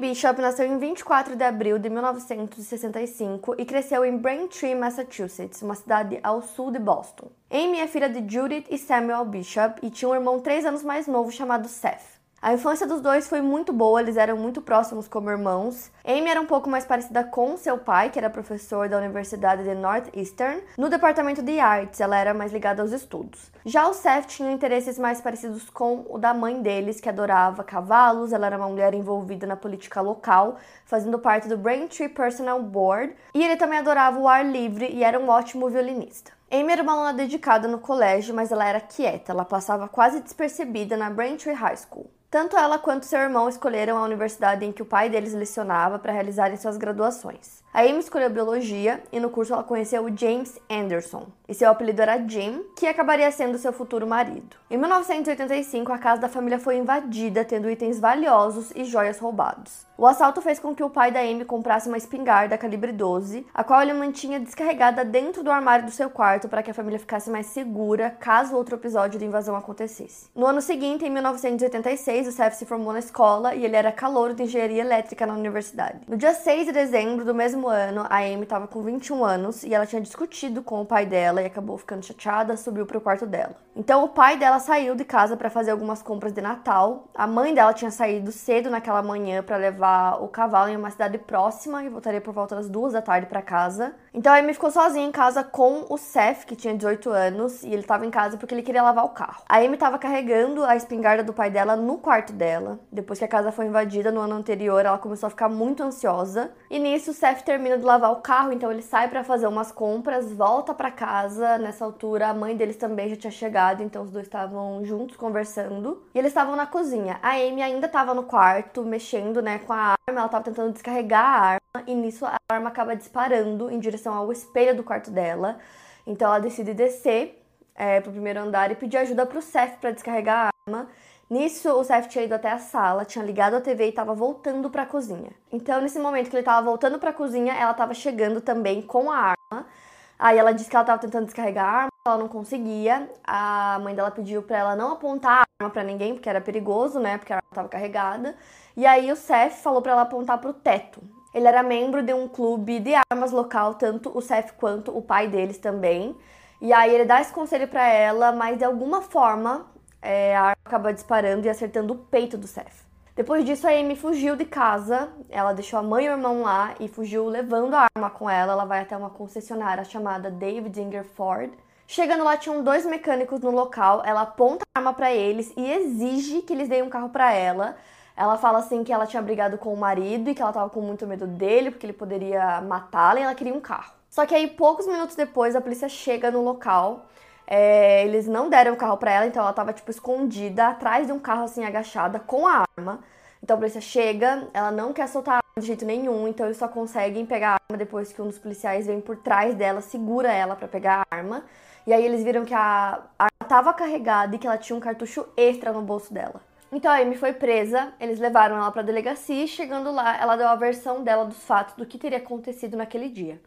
Bishop nasceu em 24 de abril de 1965 e cresceu em Braintree, Massachusetts, uma cidade ao sul de Boston. Amy é filha de Judith e Samuel Bishop e tinha um irmão três anos mais novo chamado Seth. A infância dos dois foi muito boa, eles eram muito próximos como irmãos. Amy era um pouco mais parecida com seu pai, que era professor da Universidade de Northeastern, no departamento de artes, ela era mais ligada aos estudos. Já o Seth tinha interesses mais parecidos com o da mãe deles, que adorava cavalos, ela era uma mulher envolvida na política local, fazendo parte do Braintree Personal Board, e ele também adorava o ar livre e era um ótimo violinista. Amy era uma aluna dedicada no colégio, mas ela era quieta, ela passava quase despercebida na Braintree High School. Tanto ela quanto seu irmão escolheram a universidade em que o pai deles lecionava para realizarem suas graduações. A Amy escolheu biologia e no curso ela conheceu o James Anderson, e seu apelido era Jim, que acabaria sendo seu futuro marido. Em 1985, a casa da família foi invadida, tendo itens valiosos e joias roubados. O assalto fez com que o pai da Amy comprasse uma espingarda calibre 12, a qual ele mantinha descarregada dentro do armário do seu quarto para que a família ficasse mais segura caso outro episódio de invasão acontecesse. No ano seguinte, em 1986, o Seth se formou na escola e ele era calouro de engenharia elétrica na universidade. No dia 6 de dezembro do mesmo ano, a Amy estava com 21 anos e ela tinha discutido com o pai dela e acabou ficando chateada, subiu para o quarto dela. Então o pai dela saiu de casa para fazer algumas compras de Natal. A mãe dela tinha saído cedo naquela manhã para levar o cavalo em uma cidade próxima e voltaria por volta das duas da tarde para casa. Então a Amy ficou sozinha em casa com o Seth, que tinha 18 anos, e ele estava em casa porque ele queria lavar o carro. A Amy estava carregando a espingarda do pai dela no quarto dela. Depois que a casa foi invadida no ano anterior, ela começou a ficar muito ansiosa. E nisso o Seth termina de lavar o carro, então ele sai para fazer umas compras, volta para casa. Nessa altura, a mãe deles também já tinha chegado, então os dois estavam juntos conversando. E eles estavam na cozinha. A Amy ainda estava no quarto, mexendo, né, com a arma, ela estava tentando descarregar a arma, e nisso a arma acaba disparando em direção ao espelho do quarto dela. Então ela decide descer é, pro primeiro andar e pedir ajuda pro Seth para descarregar a arma. Nisso, o Seth tinha ido até a sala, tinha ligado a TV e estava voltando para a cozinha. Então, nesse momento que ele estava voltando para a cozinha, ela estava chegando também com a arma. Aí ela disse que ela estava tentando descarregar a arma, ela não conseguia. A mãe dela pediu para ela não apontar a arma para ninguém, porque era perigoso, né? Porque a arma estava carregada. E aí o Seth falou para ela apontar para o teto. Ele era membro de um clube de armas local, tanto o Seth quanto o pai deles também. E aí ele dá esse conselho para ela, mas de alguma forma é, a arma acaba disparando e acertando o peito do Seth. Depois disso, a Amy fugiu de casa. Ela deixou a mãe e o irmão lá e fugiu levando a arma com ela. Ela vai até uma concessionária chamada David Inger Ford. Chegando lá, tinham dois mecânicos no local. Ela aponta a arma para eles e exige que eles deem um carro para ela. Ela fala assim que ela tinha brigado com o marido e que ela tava com muito medo dele porque ele poderia matá-la e ela queria um carro. Só que aí, poucos minutos depois, a polícia chega no local é, eles não deram o carro para ela, então ela tava, tipo, escondida atrás de um carro, assim, agachada, com a arma. Então a polícia chega, ela não quer soltar a arma de jeito nenhum, então eles só conseguem pegar a arma depois que um dos policiais vem por trás dela, segura ela para pegar a arma. E aí eles viram que a arma tava carregada e que ela tinha um cartucho extra no bolso dela. Então a Amy foi presa, eles levaram ela pra delegacia e chegando lá, ela deu a versão dela dos fatos do que teria acontecido naquele dia.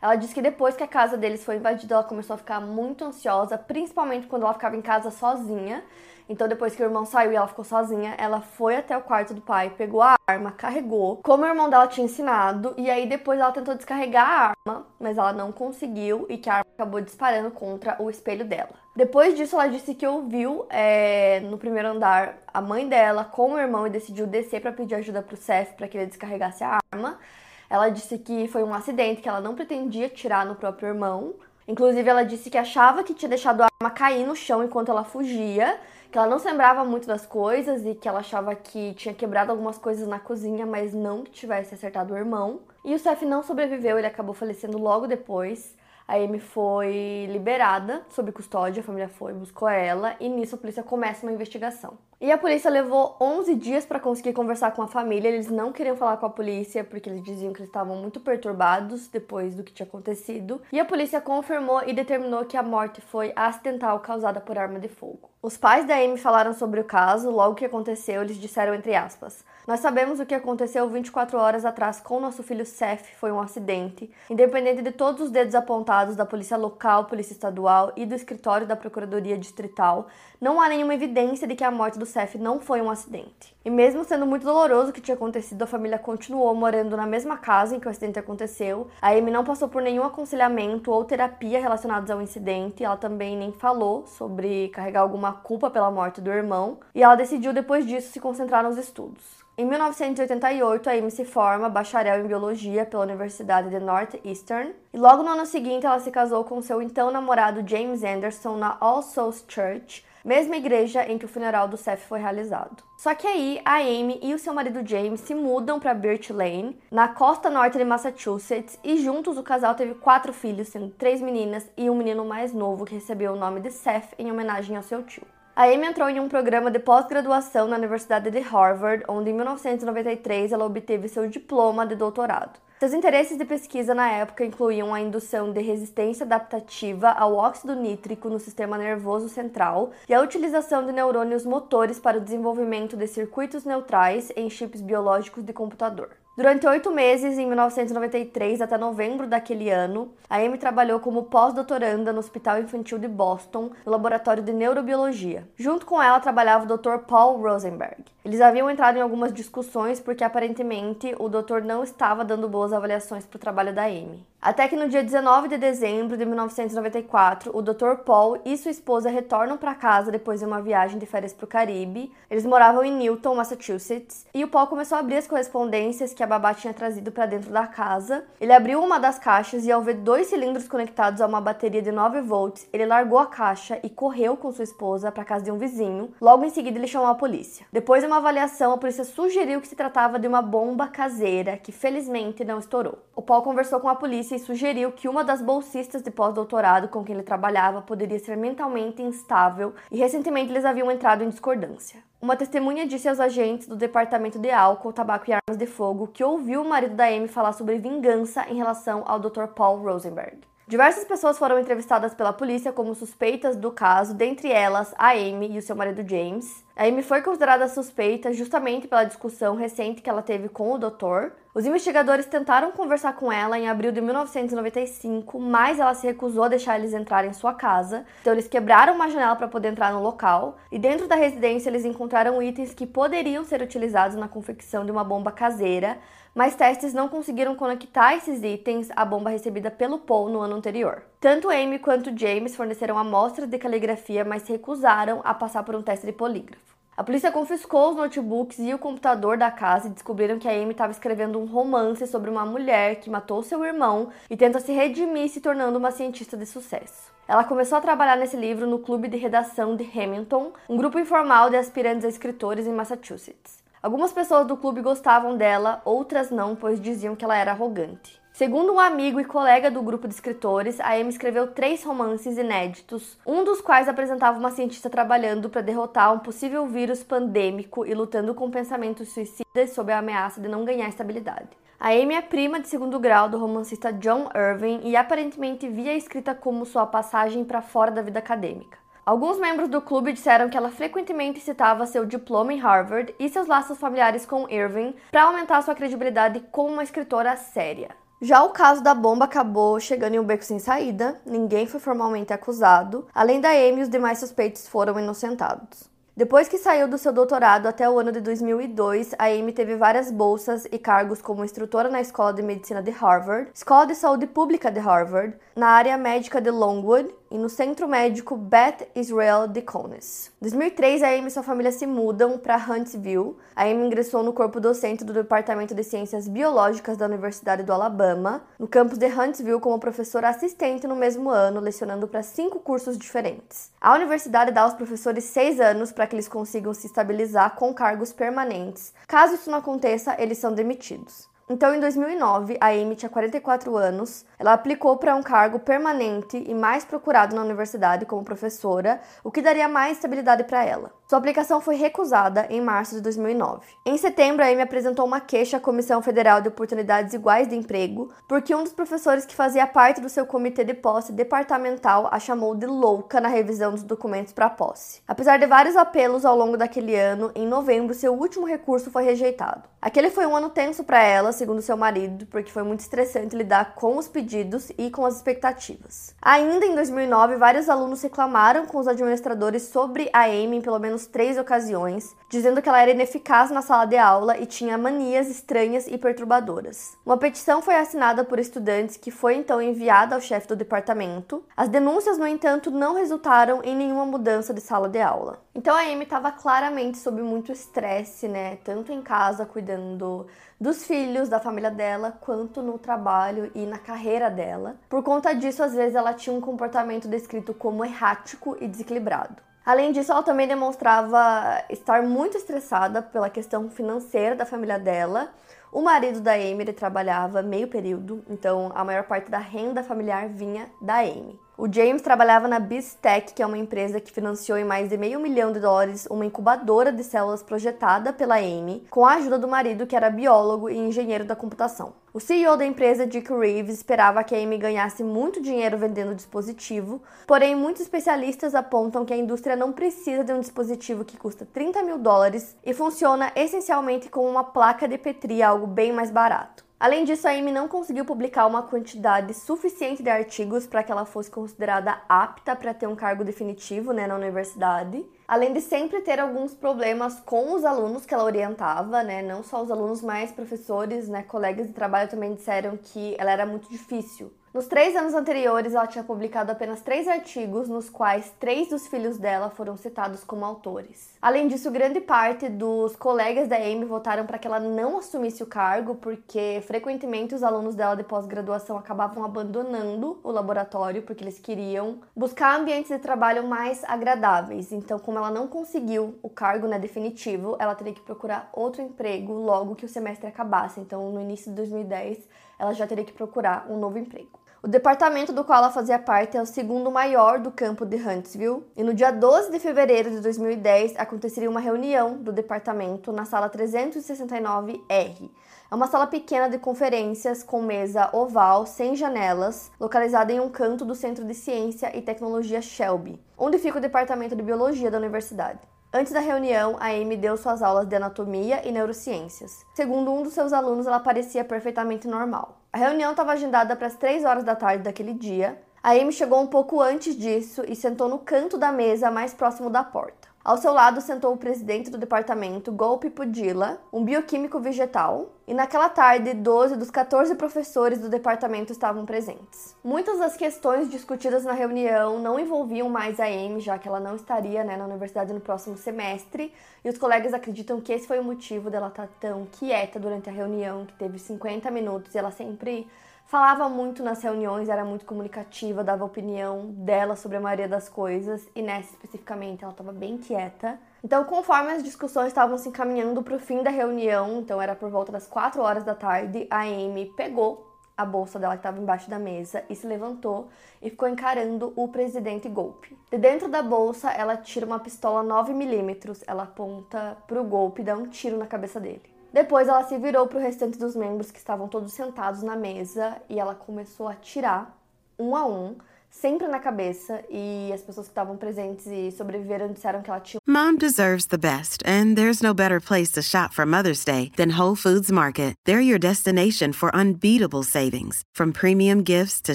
Ela disse que depois que a casa deles foi invadida, ela começou a ficar muito ansiosa, principalmente quando ela ficava em casa sozinha. Então, depois que o irmão saiu e ela ficou sozinha, ela foi até o quarto do pai, pegou a arma, carregou, como o irmão dela tinha ensinado, e aí depois ela tentou descarregar a arma, mas ela não conseguiu e que a arma acabou disparando contra o espelho dela. Depois disso, ela disse que ouviu é, no primeiro andar a mãe dela com o irmão e decidiu descer para pedir ajuda pro Seth para que ele descarregasse a arma. Ela disse que foi um acidente, que ela não pretendia tirar no próprio irmão. Inclusive, ela disse que achava que tinha deixado a arma cair no chão enquanto ela fugia, que ela não se lembrava muito das coisas e que ela achava que tinha quebrado algumas coisas na cozinha, mas não que tivesse acertado o irmão. E o Seth não sobreviveu, ele acabou falecendo logo depois. A Amy foi liberada sob custódia, a família foi, buscou ela e nisso a polícia começa uma investigação. E a polícia levou 11 dias para conseguir conversar com a família. Eles não queriam falar com a polícia porque eles diziam que eles estavam muito perturbados depois do que tinha acontecido. E a polícia confirmou e determinou que a morte foi acidental causada por arma de fogo. Os pais da Amy falaram sobre o caso, logo que aconteceu, eles disseram entre aspas: Nós sabemos o que aconteceu 24 horas atrás com nosso filho Seth, foi um acidente. Independente de todos os dedos apontados da polícia local, polícia estadual e do escritório da Procuradoria Distrital, não há nenhuma evidência de que a morte do Seth não foi um acidente. E mesmo sendo muito doloroso o que tinha acontecido, a família continuou morando na mesma casa em que o acidente aconteceu. A Amy não passou por nenhum aconselhamento ou terapia relacionados ao incidente, ela também nem falou sobre carregar alguma culpa pela morte do irmão, e ela decidiu depois disso se concentrar nos estudos. Em 1988, a Amy se forma bacharel em biologia pela Universidade de Northeastern e logo no ano seguinte ela se casou com seu então namorado James Anderson na All Souls Church, mesma igreja em que o funeral do Seth foi realizado. Só que aí a Amy e o seu marido James se mudam para Birch Lane, na costa norte de Massachusetts, e juntos o casal teve quatro filhos, sendo três meninas e um menino mais novo que recebeu o nome de Seth em homenagem ao seu tio. A Amy entrou em um programa de pós-graduação na Universidade de Harvard, onde em 1993 ela obteve seu diploma de doutorado. Seus interesses de pesquisa na época incluíam a indução de resistência adaptativa ao óxido nítrico no sistema nervoso central e a utilização de neurônios motores para o desenvolvimento de circuitos neutrais em chips biológicos de computador. Durante oito meses, em 1993 até novembro daquele ano, a Amy trabalhou como pós-doutoranda no Hospital Infantil de Boston, no laboratório de neurobiologia. Junto com ela trabalhava o Dr. Paul Rosenberg. Eles haviam entrado em algumas discussões porque aparentemente o doutor não estava dando boas avaliações para o trabalho da Amy. Até que no dia 19 de dezembro de 1994, o Dr. Paul e sua esposa retornam para casa depois de uma viagem de férias para o Caribe. Eles moravam em Newton, Massachusetts, e o Paul começou a abrir as correspondências que a babá tinha trazido para dentro da casa. Ele abriu uma das caixas e ao ver dois cilindros conectados a uma bateria de 9 volts, ele largou a caixa e correu com sua esposa para casa de um vizinho. Logo em seguida, ele chamou a polícia. Depois de uma avaliação, a polícia sugeriu que se tratava de uma bomba caseira que felizmente não estourou. O Paul conversou com a polícia sugeriu que uma das bolsistas de pós-doutorado com quem ele trabalhava poderia ser mentalmente instável e recentemente eles haviam entrado em discordância. Uma testemunha disse aos agentes do Departamento de Álcool, Tabaco e Armas de Fogo que ouviu o marido da Amy falar sobre vingança em relação ao Dr. Paul Rosenberg. Diversas pessoas foram entrevistadas pela polícia como suspeitas do caso, dentre elas a Amy e o seu marido James. A Amy foi considerada suspeita justamente pela discussão recente que ela teve com o doutor. Os investigadores tentaram conversar com ela em abril de 1995, mas ela se recusou a deixar eles entrarem em sua casa. Então eles quebraram uma janela para poder entrar no local e dentro da residência eles encontraram itens que poderiam ser utilizados na confecção de uma bomba caseira, mas testes não conseguiram conectar esses itens à bomba recebida pelo Paul no ano anterior. Tanto Amy quanto James forneceram amostras de caligrafia, mas se recusaram a passar por um teste de polígrafo. A polícia confiscou os notebooks e o computador da casa e descobriram que a Amy estava escrevendo um romance sobre uma mulher que matou seu irmão e tenta se redimir se tornando uma cientista de sucesso. Ela começou a trabalhar nesse livro no clube de redação de Hamilton, um grupo informal de aspirantes a escritores em Massachusetts. Algumas pessoas do clube gostavam dela, outras não, pois diziam que ela era arrogante. Segundo um amigo e colega do grupo de escritores, a Amy escreveu três romances inéditos, um dos quais apresentava uma cientista trabalhando para derrotar um possível vírus pandêmico e lutando com pensamentos suicidas sob a ameaça de não ganhar estabilidade. A Amy é prima de segundo grau do romancista John Irving e aparentemente via a escrita como sua passagem para fora da vida acadêmica. Alguns membros do clube disseram que ela frequentemente citava seu diploma em Harvard e seus laços familiares com Irving para aumentar sua credibilidade como uma escritora séria. Já o caso da bomba acabou chegando em um beco sem saída, ninguém foi formalmente acusado. Além da Amy, os demais suspeitos foram inocentados. Depois que saiu do seu doutorado até o ano de 2002, a Amy teve várias bolsas e cargos como instrutora na Escola de Medicina de Harvard, Escola de Saúde Pública de Harvard, na área médica de Longwood e no Centro Médico Beth Israel Deaconess. Em 2003, a Amy e sua família se mudam para Huntsville. A Amy ingressou no corpo docente do Departamento de Ciências Biológicas da Universidade do Alabama, no campus de Huntsville, como professora assistente no mesmo ano, lecionando para cinco cursos diferentes. A universidade dá aos professores seis anos para que eles consigam se estabilizar com cargos permanentes. Caso isso não aconteça, eles são demitidos. Então, em 2009, a Amy tinha 44 anos. Ela aplicou para um cargo permanente e mais procurado na universidade como professora, o que daria mais estabilidade para ela. Sua aplicação foi recusada em março de 2009. Em setembro, a Amy apresentou uma queixa à Comissão Federal de Oportunidades Iguais de Emprego, porque um dos professores que fazia parte do seu comitê de posse departamental a chamou de louca na revisão dos documentos para posse. Apesar de vários apelos ao longo daquele ano, em novembro seu último recurso foi rejeitado. Aquele foi um ano tenso para ela, segundo seu marido, porque foi muito estressante lidar com os pedidos e com as expectativas. Ainda em 2009, vários alunos reclamaram com os administradores sobre a Amy em pelo menos três ocasiões, dizendo que ela era ineficaz na sala de aula e tinha manias estranhas e perturbadoras. Uma petição foi assinada por estudantes que foi então enviada ao chefe do departamento. As denúncias, no entanto, não resultaram em nenhuma mudança de sala de aula. Então a Amy estava claramente sob muito estresse, né? Tanto em casa, cuidando dos filhos, da família dela, quanto no trabalho e na carreira dela. Por conta disso, às vezes ela tinha um comportamento descrito como errático e desequilibrado. Além disso, ela também demonstrava estar muito estressada pela questão financeira da família dela. O marido da Amy trabalhava meio período, então a maior parte da renda familiar vinha da Amy. O James trabalhava na BizTech, que é uma empresa que financiou em mais de meio milhão de dólares uma incubadora de células projetada pela Amy, com a ajuda do marido, que era biólogo e engenheiro da computação. O CEO da empresa, Dick Reeves, esperava que a Amy ganhasse muito dinheiro vendendo o dispositivo, porém muitos especialistas apontam que a indústria não precisa de um dispositivo que custa 30 mil dólares e funciona essencialmente com uma placa de Petri, algo bem mais barato. Além disso, a Amy não conseguiu publicar uma quantidade suficiente de artigos para que ela fosse considerada apta para ter um cargo definitivo né, na universidade. Além de sempre ter alguns problemas com os alunos que ela orientava, né? Não só os alunos, mas professores, né? Colegas de trabalho também disseram que ela era muito difícil nos três anos anteriores, ela tinha publicado apenas três artigos, nos quais três dos filhos dela foram citados como autores. Além disso, grande parte dos colegas da Amy votaram para que ela não assumisse o cargo, porque frequentemente os alunos dela de pós-graduação acabavam abandonando o laboratório porque eles queriam buscar ambientes de trabalho mais agradáveis. Então, como ela não conseguiu o cargo né, definitivo, ela teria que procurar outro emprego logo que o semestre acabasse. Então, no início de 2010, ela já teria que procurar um novo emprego. O departamento do qual ela fazia parte é o segundo maior do campo de Huntsville, e no dia 12 de fevereiro de 2010 aconteceria uma reunião do departamento na sala 369R. É uma sala pequena de conferências com mesa oval sem janelas, localizada em um canto do Centro de Ciência e Tecnologia Shelby, onde fica o departamento de biologia da universidade. Antes da reunião, a Amy deu suas aulas de anatomia e neurociências. Segundo um dos seus alunos, ela parecia perfeitamente normal. A reunião estava agendada para as 3 horas da tarde daquele dia. A Amy chegou um pouco antes disso e sentou no canto da mesa mais próximo da porta. Ao seu lado sentou o presidente do departamento, Golpe Pudila, um bioquímico vegetal, e naquela tarde, 12 dos 14 professores do departamento estavam presentes. Muitas das questões discutidas na reunião não envolviam mais a Amy, já que ela não estaria né, na universidade no próximo semestre, e os colegas acreditam que esse foi o motivo dela estar tão quieta durante a reunião, que teve 50 minutos, e ela sempre falava muito nas reuniões, era muito comunicativa, dava opinião dela sobre a maioria das coisas e nessa especificamente ela estava bem quieta. Então, conforme as discussões estavam se encaminhando para o fim da reunião, então era por volta das 4 horas da tarde, a Amy pegou a bolsa dela que estava embaixo da mesa e se levantou e ficou encarando o presidente Golpe. De dentro da bolsa, ela tira uma pistola 9mm, ela aponta para o Golpe e dá um tiro na cabeça dele. Depois ela se virou para o restante dos membros que estavam todos sentados na mesa e ela começou a tirar um a um sempre na cabeça e as pessoas que estavam presentes e sobreviveram disseram que ela tinha. Mom deserves the best, and there's no better place to shop for Mother's Day than Whole Foods Market. They're your destination for unbeatable savings, from premium gifts to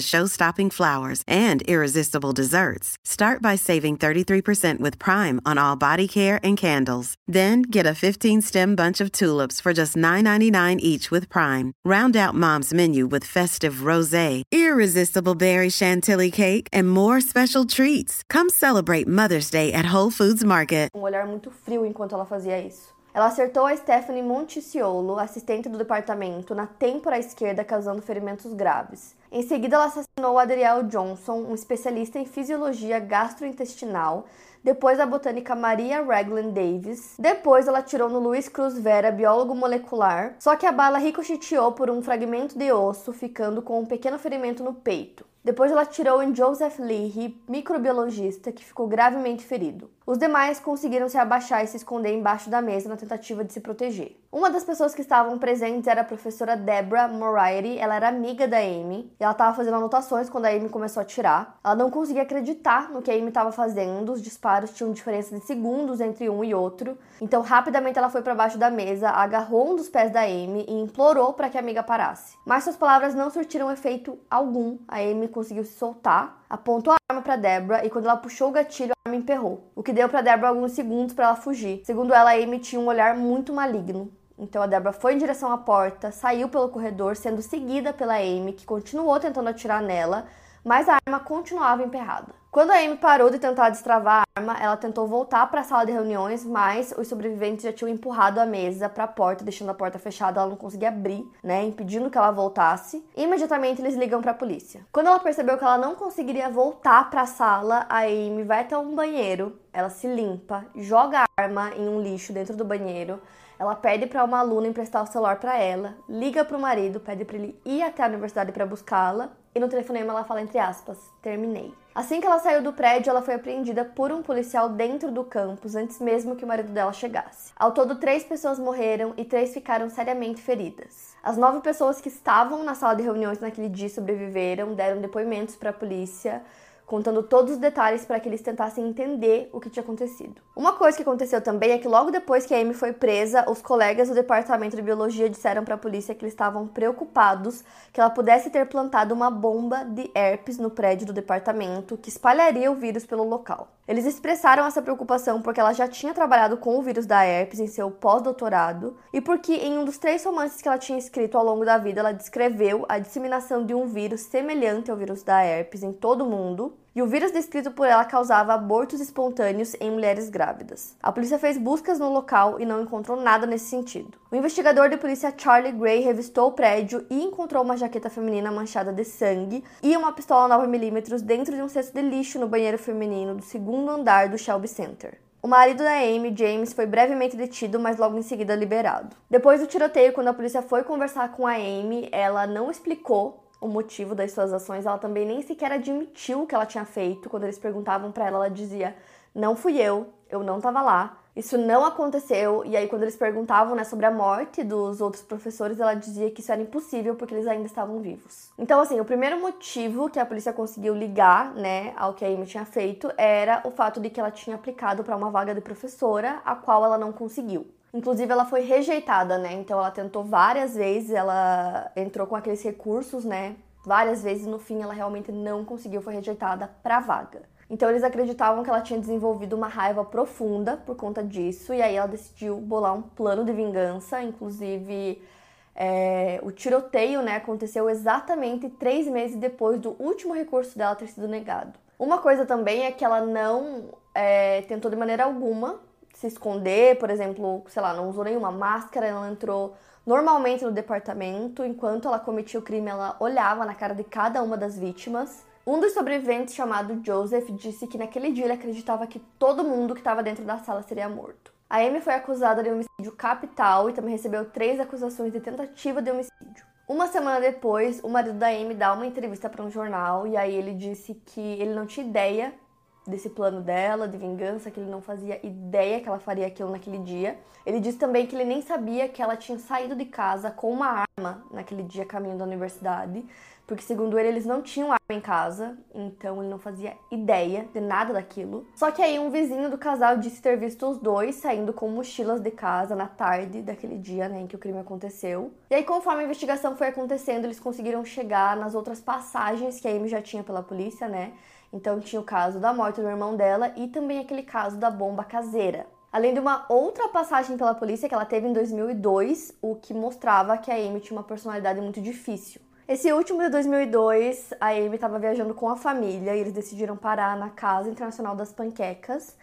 show-stopping flowers and irresistible desserts. Start by saving 33% with Prime on all body care and candles. Then get a 15-stem bunch of tulips for just $9.99 each with Prime. Round out Mom's menu with festive rosé, irresistible berry chantilly cake cake, and more special treats. Come celebrate Mother's Day at Whole Foods Market. Um olhar muito frio enquanto ela fazia isso. Ela acertou a Stephanie Monticiolo, assistente do departamento, na têmpora esquerda, causando ferimentos graves. Em seguida, ela assassinou Adriel Johnson, um especialista em fisiologia gastrointestinal, depois a botânica Maria Raglan Davis. Depois ela atirou no Luiz Cruz Vera, biólogo molecular, só que a bala ricocheteou por um fragmento de osso, ficando com um pequeno ferimento no peito. Depois ela atirou em Joseph Leahy, microbiologista, que ficou gravemente ferido. Os demais conseguiram se abaixar e se esconder embaixo da mesa na tentativa de se proteger. Uma das pessoas que estavam presentes era a professora Deborah Moriarty, ela era amiga da Amy, e ela estava fazendo anotações quando a Amy começou a atirar. Ela não conseguia acreditar no que a Amy estava fazendo, os disparos tinham diferença de segundos entre um e outro. Então, rapidamente ela foi para baixo da mesa, agarrou um dos pés da Amy e implorou para que a amiga parasse. Mas suas palavras não surtiram efeito algum. A Amy conseguiu se soltar, apontou a arma para Deborah e quando ela puxou o gatilho, a arma emperrou, o que deu para Deborah alguns segundos para ela fugir. Segundo ela, Amy tinha um olhar muito maligno. Então a Deborah foi em direção à porta, saiu pelo corredor, sendo seguida pela Amy, que continuou tentando atirar nela, mas a arma continuava emperrada. Quando a Amy parou de tentar destravar a arma, ela tentou voltar para a sala de reuniões, mas os sobreviventes já tinham empurrado a mesa para a porta, deixando a porta fechada, ela não conseguia abrir, né, impedindo que ela voltasse. Imediatamente eles ligam para a polícia. Quando ela percebeu que ela não conseguiria voltar para a sala, a Amy vai até um banheiro, ela se limpa, joga a arma em um lixo dentro do banheiro. Ela pede para uma aluna emprestar o celular para ela, liga para o marido, pede para ele ir até a universidade para buscá-la e no telefonema ela fala entre aspas: terminei. Assim que ela saiu do prédio, ela foi apreendida por um policial dentro do campus antes mesmo que o marido dela chegasse. Ao todo, três pessoas morreram e três ficaram seriamente feridas. As nove pessoas que estavam na sala de reuniões naquele dia sobreviveram, deram depoimentos para a polícia contando todos os detalhes para que eles tentassem entender o que tinha acontecido. Uma coisa que aconteceu também é que logo depois que a Amy foi presa, os colegas do departamento de biologia disseram para a polícia que eles estavam preocupados que ela pudesse ter plantado uma bomba de herpes no prédio do departamento que espalharia o vírus pelo local. Eles expressaram essa preocupação porque ela já tinha trabalhado com o vírus da herpes em seu pós-doutorado e porque em um dos três romances que ela tinha escrito ao longo da vida, ela descreveu a disseminação de um vírus semelhante ao vírus da herpes em todo o mundo e o vírus descrito por ela causava abortos espontâneos em mulheres grávidas. A polícia fez buscas no local e não encontrou nada nesse sentido. O investigador de polícia Charlie Gray revistou o prédio e encontrou uma jaqueta feminina manchada de sangue e uma pistola 9mm dentro de um cesto de lixo no banheiro feminino do segundo andar do Shelby Center. O marido da Amy, James, foi brevemente detido, mas logo em seguida liberado. Depois do tiroteio, quando a polícia foi conversar com a Amy, ela não explicou o motivo das suas ações, ela também nem sequer admitiu o que ela tinha feito. Quando eles perguntavam para ela, ela dizia: "Não fui eu, eu não estava lá". Isso não aconteceu. E aí quando eles perguntavam, né, sobre a morte dos outros professores, ela dizia que isso era impossível porque eles ainda estavam vivos. Então, assim, o primeiro motivo que a polícia conseguiu ligar, né, ao que a Amy tinha feito era o fato de que ela tinha aplicado para uma vaga de professora, a qual ela não conseguiu. Inclusive, ela foi rejeitada, né? Então, ela tentou várias vezes, ela entrou com aqueles recursos, né? Várias vezes, no fim, ela realmente não conseguiu, foi rejeitada para vaga. Então, eles acreditavam que ela tinha desenvolvido uma raiva profunda por conta disso, e aí ela decidiu bolar um plano de vingança. Inclusive, é, o tiroteio né, aconteceu exatamente três meses depois do último recurso dela ter sido negado. Uma coisa também é que ela não é, tentou de maneira alguma se esconder, por exemplo, sei lá, não usou nenhuma máscara, ela entrou normalmente no departamento, enquanto ela cometia o crime, ela olhava na cara de cada uma das vítimas. Um dos sobreviventes, chamado Joseph, disse que naquele dia ele acreditava que todo mundo que estava dentro da sala seria morto. A Amy foi acusada de homicídio capital e também recebeu três acusações de tentativa de homicídio. Uma semana depois, o marido da Amy dá uma entrevista para um jornal e aí ele disse que ele não tinha ideia desse plano dela de vingança, que ele não fazia ideia que ela faria aquilo naquele dia. Ele disse também que ele nem sabia que ela tinha saído de casa com uma arma naquele dia caminho da universidade, porque segundo ele eles não tinham arma em casa, então ele não fazia ideia de nada daquilo. Só que aí um vizinho do casal disse ter visto os dois saindo com mochilas de casa na tarde daquele dia, né, em que o crime aconteceu. E aí conforme a investigação foi acontecendo, eles conseguiram chegar nas outras passagens que a Amy já tinha pela polícia, né? Então tinha o caso da morte do irmão dela e também aquele caso da bomba caseira. Além de uma outra passagem pela polícia que ela teve em 2002, o que mostrava que a Amy tinha uma personalidade muito difícil. Esse último de 2002, a Amy estava viajando com a família e eles decidiram parar na Casa Internacional das Panquecas,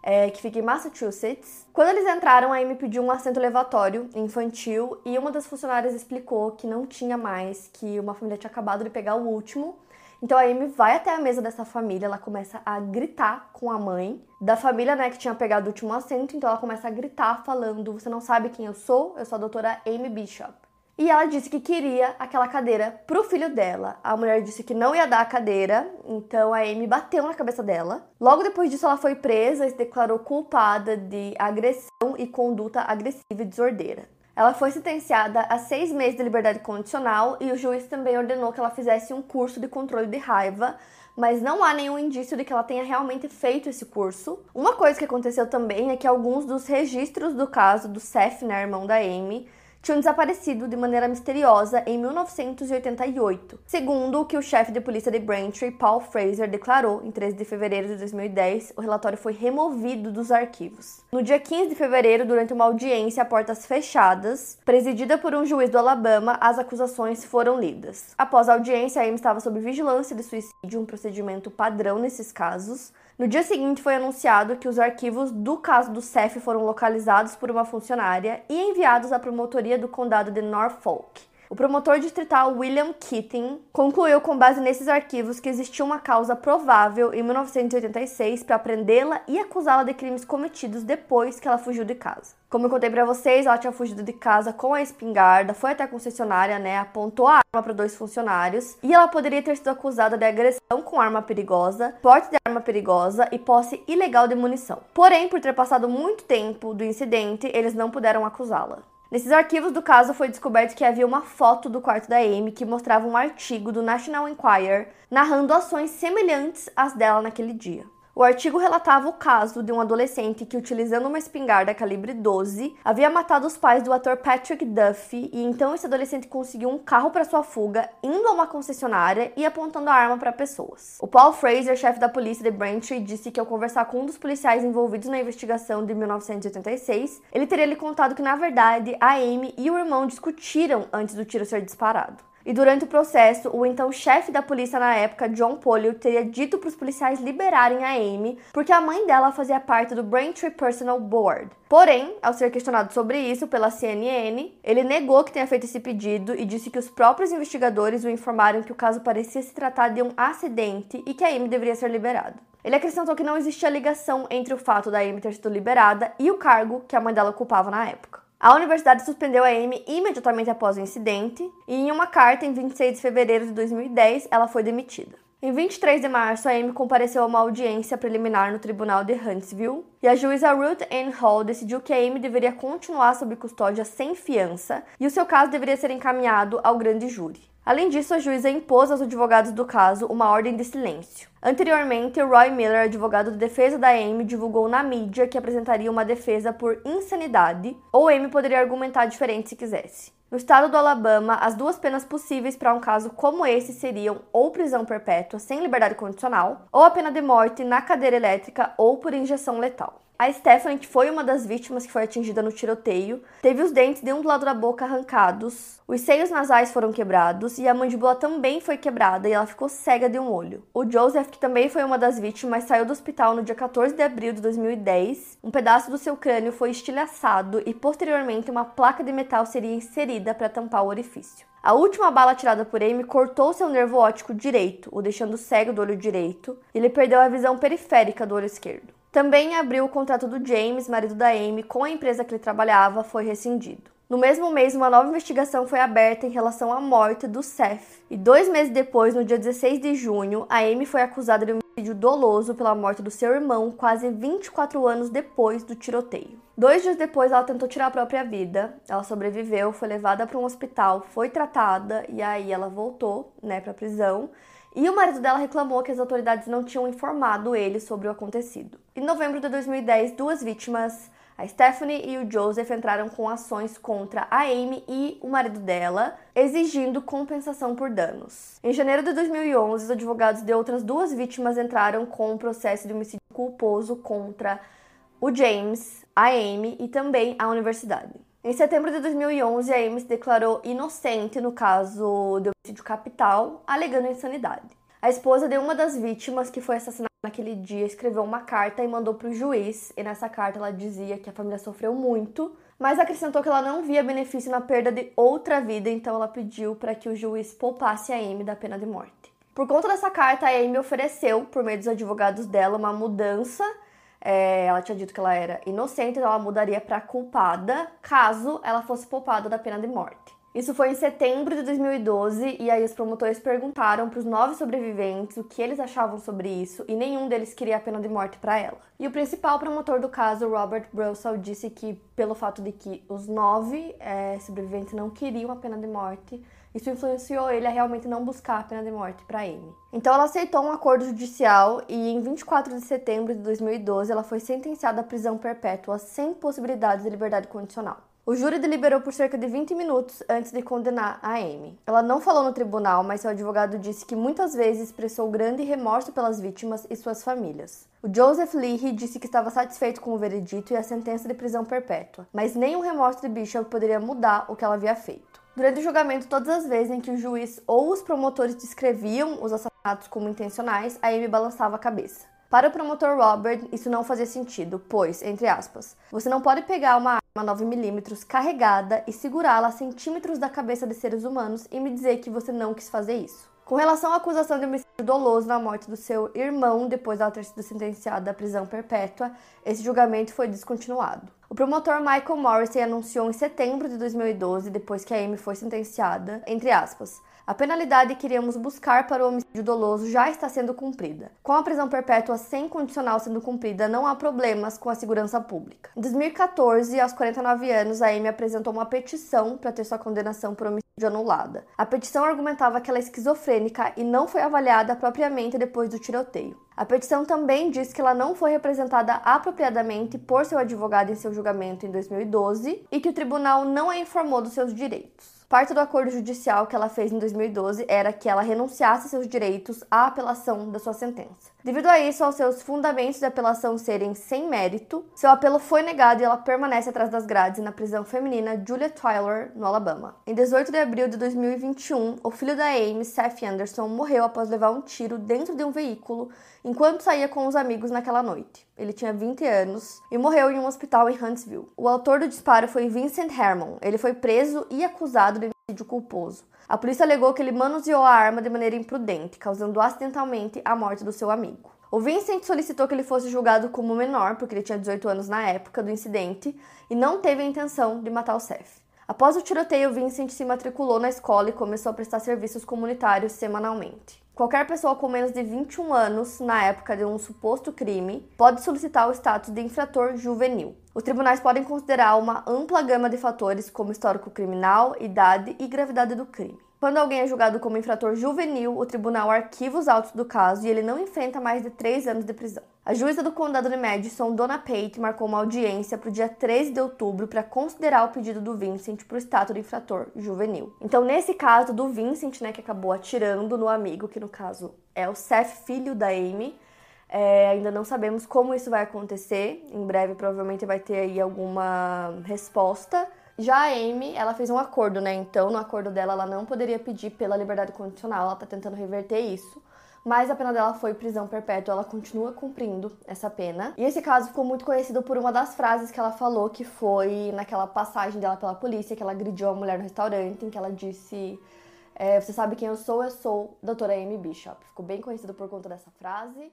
é, que fica em Massachusetts. Quando eles entraram, a Amy pediu um assento elevatório infantil e uma das funcionárias explicou que não tinha mais, que uma família tinha acabado de pegar o último. Então a Amy vai até a mesa dessa família, ela começa a gritar com a mãe da família, né, que tinha pegado o último assento, então ela começa a gritar falando: "Você não sabe quem eu sou? Eu sou a doutora Amy Bishop". E ela disse que queria aquela cadeira pro filho dela. A mulher disse que não ia dar a cadeira, então a Amy bateu na cabeça dela. Logo depois disso, ela foi presa e se declarou culpada de agressão e conduta agressiva e desordeira. Ela foi sentenciada a seis meses de liberdade condicional e o juiz também ordenou que ela fizesse um curso de controle de raiva, mas não há nenhum indício de que ela tenha realmente feito esse curso. Uma coisa que aconteceu também é que alguns dos registros do caso do Seth, né, irmão da Amy, tinham desaparecido de maneira misteriosa em 1988, segundo o que o chefe de polícia de Braintree, Paul Fraser, declarou em 13 de fevereiro de 2010. O relatório foi removido dos arquivos. No dia 15 de fevereiro, durante uma audiência a portas fechadas, presidida por um juiz do Alabama, as acusações foram lidas. Após a audiência, a Amy estava sob vigilância de suicídio, um procedimento padrão nesses casos. No dia seguinte, foi anunciado que os arquivos do caso do CEF foram localizados por uma funcionária e enviados à promotoria do condado de Norfolk. O promotor distrital William Keating concluiu com base nesses arquivos que existia uma causa provável em 1986 para prendê-la e acusá-la de crimes cometidos depois que ela fugiu de casa. Como eu contei para vocês, ela tinha fugido de casa com a espingarda, foi até a concessionária, né, apontou a arma para dois funcionários e ela poderia ter sido acusada de agressão com arma perigosa, porte de arma perigosa e posse ilegal de munição. Porém, por ter passado muito tempo do incidente, eles não puderam acusá-la. Nesses arquivos do caso foi descoberto que havia uma foto do quarto da Amy que mostrava um artigo do National Enquirer narrando ações semelhantes às dela naquele dia. O artigo relatava o caso de um adolescente que, utilizando uma espingarda calibre 12, havia matado os pais do ator Patrick Duffy e então esse adolescente conseguiu um carro para sua fuga, indo a uma concessionária e apontando a arma para pessoas. O Paul Fraser, chefe da polícia de Braintree, disse que ao conversar com um dos policiais envolvidos na investigação de 1986, ele teria lhe contado que na verdade a Amy e o irmão discutiram antes do tiro ser disparado. E durante o processo, o então chefe da polícia na época, John Polio, teria dito para os policiais liberarem a Amy, porque a mãe dela fazia parte do Braintree Personal Board. Porém, ao ser questionado sobre isso pela CNN, ele negou que tenha feito esse pedido e disse que os próprios investigadores o informaram que o caso parecia se tratar de um acidente e que a Amy deveria ser liberada. Ele acrescentou que não existia ligação entre o fato da Amy ter sido liberada e o cargo que a mãe dela ocupava na época. A universidade suspendeu a Amy imediatamente após o incidente e, em uma carta em 26 de fevereiro de 2010, ela foi demitida. Em 23 de março, a Amy compareceu a uma audiência preliminar no tribunal de Huntsville e a juíza Ruth Ann Hall decidiu que a Amy deveria continuar sob custódia sem fiança e o seu caso deveria ser encaminhado ao grande júri. Além disso, a juíza impôs aos advogados do caso uma ordem de silêncio. Anteriormente, Roy Miller, advogado de defesa da Amy, divulgou na mídia que apresentaria uma defesa por insanidade, ou Amy poderia argumentar diferente se quisesse. No estado do Alabama, as duas penas possíveis para um caso como esse seriam ou prisão perpétua sem liberdade condicional, ou a pena de morte na cadeira elétrica ou por injeção letal. A Stephanie, que foi uma das vítimas que foi atingida no tiroteio, teve os dentes de um do lado da boca arrancados, os seios nasais foram quebrados e a mandíbula também foi quebrada e ela ficou cega de um olho. O Joseph, que também foi uma das vítimas, saiu do hospital no dia 14 de abril de 2010. Um pedaço do seu crânio foi estilhaçado e posteriormente uma placa de metal seria inserida para tampar o orifício. A última bala tirada por Amy cortou seu nervo óptico direito, o deixando cego do olho direito, e ele perdeu a visão periférica do olho esquerdo. Também em abril, o contrato do James, marido da Amy, com a empresa que ele trabalhava foi rescindido. No mesmo mês, uma nova investigação foi aberta em relação à morte do Seth. E dois meses depois, no dia 16 de junho, a Amy foi acusada de homicídio doloso pela morte do seu irmão, quase 24 anos depois do tiroteio. Dois dias depois, ela tentou tirar a própria vida. Ela sobreviveu, foi levada para um hospital, foi tratada e aí ela voltou, né, para a prisão. E o marido dela reclamou que as autoridades não tinham informado ele sobre o acontecido. Em novembro de 2010, duas vítimas, a Stephanie e o Joseph, entraram com ações contra a Amy e o marido dela, exigindo compensação por danos. Em janeiro de 2011, os advogados de outras duas vítimas entraram com um processo de homicídio culposo contra o James, a Amy e também a universidade. Em setembro de 2011, a Amy se declarou inocente no caso de homicídio capital, alegando insanidade. A esposa de uma das vítimas que foi assassinada naquele dia escreveu uma carta e mandou para o juiz, e nessa carta ela dizia que a família sofreu muito, mas acrescentou que ela não via benefício na perda de outra vida, então ela pediu para que o juiz poupasse a Amy da pena de morte. Por conta dessa carta, a Amy ofereceu, por meio dos advogados dela, uma mudança é, ela tinha dito que ela era inocente, então ela mudaria para culpada caso ela fosse poupada da pena de morte. Isso foi em setembro de 2012 e aí os promotores perguntaram para os nove sobreviventes o que eles achavam sobre isso e nenhum deles queria a pena de morte para ela. E o principal promotor do caso, Robert Brussel, disse que pelo fato de que os nove é, sobreviventes não queriam a pena de morte, isso influenciou ele a realmente não buscar a pena de morte para Amy. Então ela aceitou um acordo judicial e em 24 de setembro de 2012 ela foi sentenciada à prisão perpétua sem possibilidade de liberdade condicional. O júri deliberou por cerca de 20 minutos antes de condenar a Amy. Ela não falou no tribunal, mas seu advogado disse que muitas vezes expressou grande remorso pelas vítimas e suas famílias. O Joseph Leahy disse que estava satisfeito com o veredito e a sentença de prisão perpétua, mas nenhum remorso de Bishop poderia mudar o que ela havia feito. Durante o julgamento, todas as vezes em que o juiz ou os promotores descreviam os assassinatos como intencionais, a Amy balançava a cabeça. Para o promotor Robert, isso não fazia sentido, pois, entre aspas, você não pode pegar uma arma 9mm carregada e segurá-la a centímetros da cabeça de seres humanos e me dizer que você não quis fazer isso. Com relação à acusação de homicídio doloso na morte do seu irmão depois dela ter sido sentenciada à prisão perpétua, esse julgamento foi descontinuado. O promotor Michael Morrissey anunciou em setembro de 2012, depois que a Amy foi sentenciada, entre aspas, a penalidade que iríamos buscar para o homicídio doloso já está sendo cumprida. Com a prisão perpétua sem condicional sendo cumprida, não há problemas com a segurança pública. Em 2014, aos 49 anos, a Amy apresentou uma petição para ter sua condenação por homicídio anulada. A petição argumentava que ela é esquizofrênica e não foi avaliada propriamente depois do tiroteio. A petição também diz que ela não foi representada apropriadamente por seu advogado em seu julgamento em 2012 e que o tribunal não a informou dos seus direitos. Parte do acordo judicial que ela fez em 2012 era que ela renunciasse seus direitos à apelação da sua sentença. Devido a isso, aos seus fundamentos de apelação serem sem mérito, seu apelo foi negado e ela permanece atrás das grades na prisão feminina Julia Tyler, no Alabama. Em 18 de abril de 2021, o filho da Amy, Seth Anderson, morreu após levar um tiro dentro de um veículo enquanto saía com os amigos naquela noite. Ele tinha 20 anos e morreu em um hospital em Huntsville. O autor do disparo foi Vincent Herman. Ele foi preso e acusado de homicídio culposo. A polícia alegou que ele manuseou a arma de maneira imprudente, causando acidentalmente a morte do seu amigo. O Vincent solicitou que ele fosse julgado como menor, porque ele tinha 18 anos na época do incidente, e não teve a intenção de matar o Seth. Após o tiroteio, Vincent se matriculou na escola e começou a prestar serviços comunitários semanalmente. Qualquer pessoa com menos de 21 anos, na época de um suposto crime, pode solicitar o status de infrator juvenil. Os tribunais podem considerar uma ampla gama de fatores, como histórico criminal, idade e gravidade do crime. Quando alguém é julgado como infrator juvenil, o tribunal arquiva os autos do caso e ele não enfrenta mais de três anos de prisão. A juíza do condado de Madison, Donna Pate, marcou uma audiência para o dia 13 de outubro para considerar o pedido do Vincent para o status de infrator juvenil. Então, nesse caso do Vincent, né, que acabou atirando no amigo, que no caso é o Seth, filho da Amy, é, ainda não sabemos como isso vai acontecer. Em breve, provavelmente, vai ter aí alguma resposta. Já a Amy, ela fez um acordo, né? Então, no acordo dela, ela não poderia pedir pela liberdade condicional. Ela tá tentando reverter isso mas a pena dela foi prisão perpétua, ela continua cumprindo essa pena. E esse caso ficou muito conhecido por uma das frases que ela falou, que foi naquela passagem dela pela polícia, que ela agrediu a mulher no restaurante, em que ela disse: é, Você sabe quem eu sou? Eu sou doutora Amy Bishop. Ficou bem conhecido por conta dessa frase.